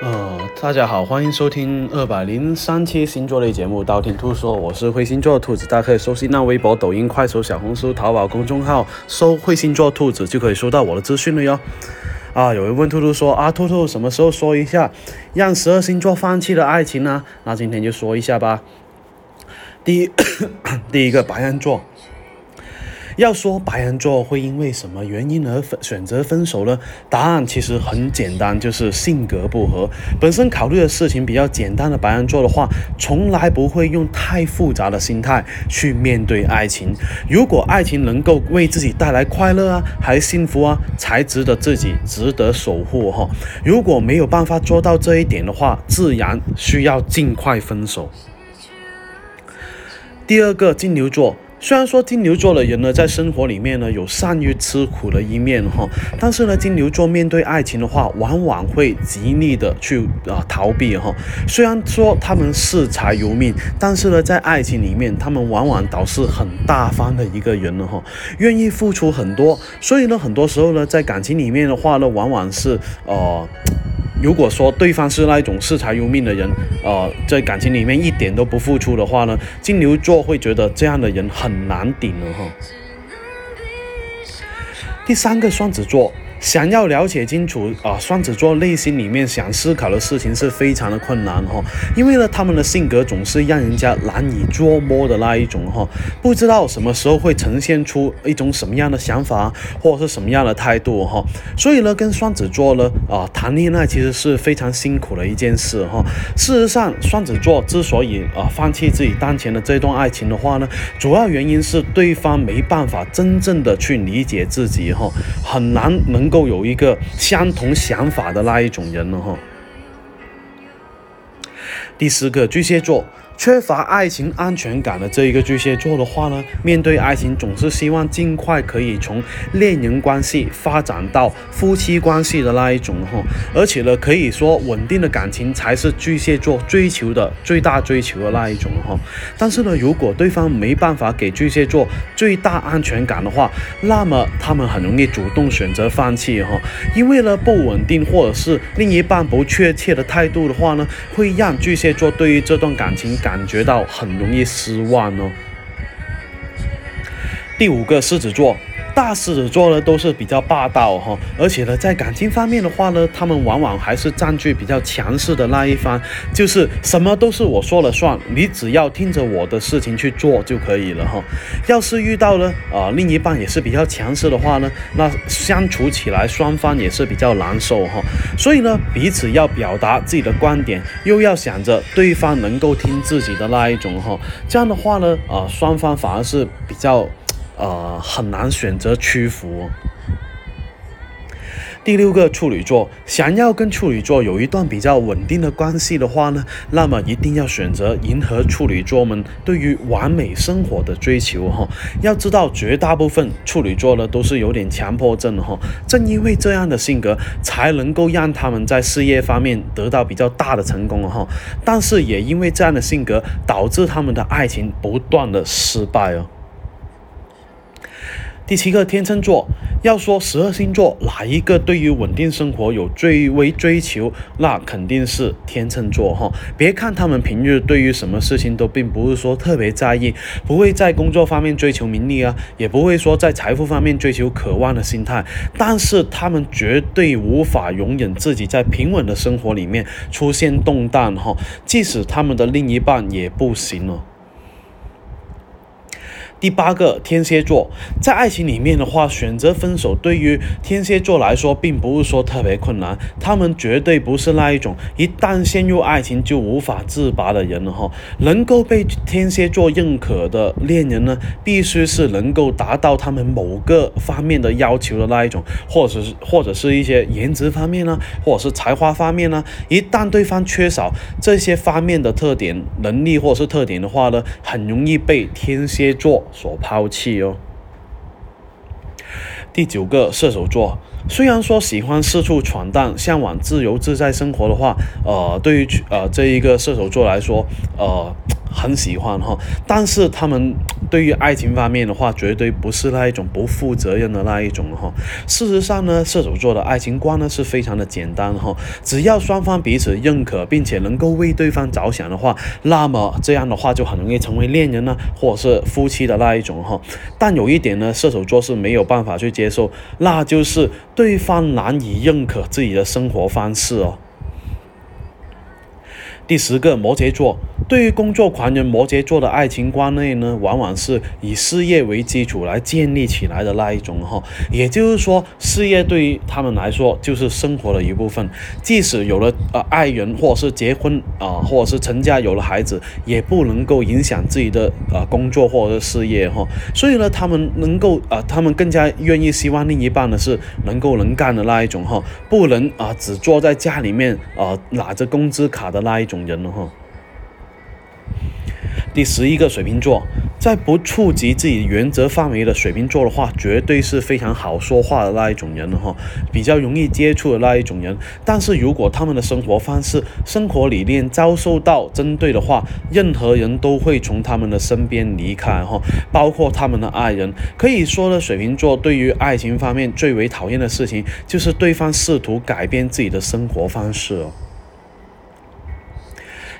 呃，大家好，欢迎收听二百零三期星座类节目《道听途说》，我是会星座兔子，大家可以搜新浪微博、抖音、快手、小红书、淘宝公众号，搜“会星座兔子”就可以收到我的资讯了哟。啊，有人问兔兔说啊，兔兔什么时候说一下让十二星座放弃的爱情呢？那今天就说一下吧。第一，第一个白羊座。要说白羊座会因为什么原因而分选择分手呢？答案其实很简单，就是性格不合。本身考虑的事情比较简单的白羊座的话，从来不会用太复杂的心态去面对爱情。如果爱情能够为自己带来快乐啊，还幸福啊，才值得自己值得守护哈。如果没有办法做到这一点的话，自然需要尽快分手。第二个金牛座。虽然说金牛座的人呢，在生活里面呢有善于吃苦的一面哈，但是呢，金牛座面对爱情的话，往往会极力的去啊逃避哈。虽然说他们视财如命，但是呢，在爱情里面，他们往往倒是很大方的一个人了哈，愿意付出很多。所以呢，很多时候呢，在感情里面的话呢，往往是呃。如果说对方是那种视财如命的人，呃，在感情里面一点都不付出的话呢，金牛座会觉得这样的人很难顶了哈。第三个双子座。想要了解清楚啊，双子座内心里面想思考的事情是非常的困难哈，因为呢，他们的性格总是让人家难以捉摸的那一种哈，不知道什么时候会呈现出一种什么样的想法或者是什么样的态度哈，所以呢，跟双子座呢啊谈恋爱其实是非常辛苦的一件事哈。事实上，双子座之所以啊放弃自己当前的这段爱情的话呢，主要原因是对方没办法真正的去理解自己哈，很难能。能够有一个相同想法的那一种人了哈。第四个巨蟹座。缺乏爱情安全感的这一个巨蟹座的话呢，面对爱情总是希望尽快可以从恋人关系发展到夫妻关系的那一种哈，而且呢，可以说稳定的感情才是巨蟹座追求的最大追求的那一种哈。但是呢，如果对方没办法给巨蟹座最大安全感的话，那么他们很容易主动选择放弃哈，因为呢不稳定或者是另一半不确切的态度的话呢，会让巨蟹座对于这段感情感。感觉到很容易失望哦。第五个狮子座。大狮子座呢都是比较霸道哈，而且呢在感情方面的话呢，他们往往还是占据比较强势的那一方，就是什么都是我说了算，你只要听着我的事情去做就可以了哈。要是遇到了啊另一半也是比较强势的话呢，那相处起来双方也是比较难受哈。所以呢彼此要表达自己的观点，又要想着对方能够听自己的那一种哈，这样的话呢啊双方反而是比较。呃，很难选择屈服。第六个处女座，想要跟处女座有一段比较稳定的关系的话呢，那么一定要选择迎合处女座们对于完美生活的追求哈。要知道，绝大部分处女座呢都是有点强迫症的哈。正因为这样的性格，才能够让他们在事业方面得到比较大的成功哈。但是也因为这样的性格，导致他们的爱情不断的失败哦。第七个天秤座，要说十二星座哪一个对于稳定生活有最为追求，那肯定是天秤座哈。别看他们平日对于什么事情都并不是说特别在意，不会在工作方面追求名利啊，也不会说在财富方面追求渴望的心态，但是他们绝对无法容忍自己在平稳的生活里面出现动荡哈，即使他们的另一半也不行了。第八个天蝎座，在爱情里面的话，选择分手对于天蝎座来说，并不是说特别困难。他们绝对不是那一种一旦陷入爱情就无法自拔的人了哈。能够被天蝎座认可的恋人呢，必须是能够达到他们某个方面的要求的那一种，或者是或者是一些颜值方面呢，或者是才华方面呢。一旦对方缺少这些方面的特点、能力或者是特点的话呢，很容易被天蝎座。所抛弃哦。第九个射手座，虽然说喜欢四处闯荡，向往自由自在生活的话，呃，对于呃这一个射手座来说，呃，很喜欢哈，但是他们对于爱情方面的话，绝对不是那一种不负责任的那一种哈。事实上呢，射手座的爱情观呢是非常的简单哈，只要双方彼此认可，并且能够为对方着想的话，那么这样的话就很容易成为恋人呢，或者是夫妻的那一种哈。但有一点呢，射手座是没有办法去接受，那就是对方难以认可自己的生活方式哦。第十个摩羯座，对于工作狂人摩羯座的爱情观念呢，往往是以事业为基础来建立起来的那一种哈。也就是说，事业对于他们来说就是生活的一部分，即使有了呃爱人或者是结婚啊，或者是成家有了孩子，也不能够影响自己的呃工作或者事业哈。所以呢，他们能够啊，他们更加愿意希望另一半呢是能够能干的那一种哈，不能啊只坐在家里面啊拿着工资卡的那一种。人了哈。第十一个水瓶座，在不触及自己原则范围的水瓶座的话，绝对是非常好说话的那一种人了哈，比较容易接触的那一种人。但是如果他们的生活方式、生活理念遭受到针对的话，任何人都会从他们的身边离开哈，包括他们的爱人。可以说呢，水瓶座对于爱情方面最为讨厌的事情，就是对方试图改变自己的生活方式。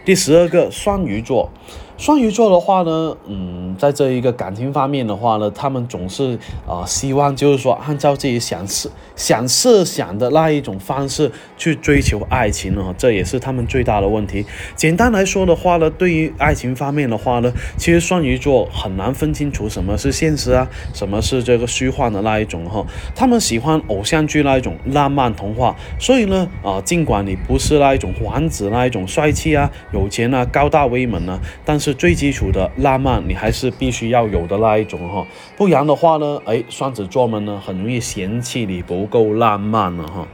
第十二个双鱼座。双鱼座的话呢，嗯，在这一个感情方面的话呢，他们总是啊希望就是说按照自己想设想设想的那一种方式去追求爱情呢，这也是他们最大的问题。简单来说的话呢，对于爱情方面的话呢，其实双鱼座很难分清楚什么是现实啊，什么是这个虚幻的那一种哈。他们喜欢偶像剧那一种浪漫童话，所以呢啊，尽管你不是那一种王子那一种帅气啊、有钱啊、高大威猛啊，但是。是最基础的浪漫，你还是必须要有的那一种哈，不然的话呢，哎，双子座们呢很容易嫌弃你不够浪漫了哈。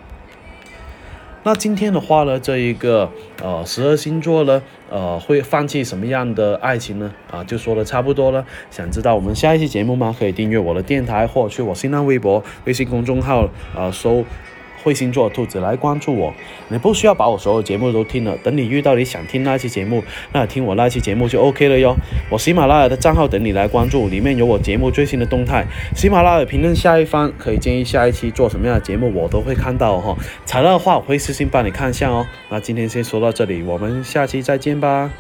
那今天的话呢，这一个呃十二星座呢，呃会放弃什么样的爱情呢？啊，就说的差不多了。想知道我们下一期节目吗？可以订阅我的电台，或去我新浪微博、微信公众号啊搜。会星座兔子来关注我，你不需要把我所有节目都听了，等你遇到你想听那期节目，那听我那期节目就 OK 了哟。我喜马拉雅的账号等你来关注，里面有我节目最新的动态。喜马拉雅评论下一方可以建议下一期做什么样的节目，我都会看到哈。材料的话我会私信帮你看一下哦。那今天先说到这里，我们下期再见吧。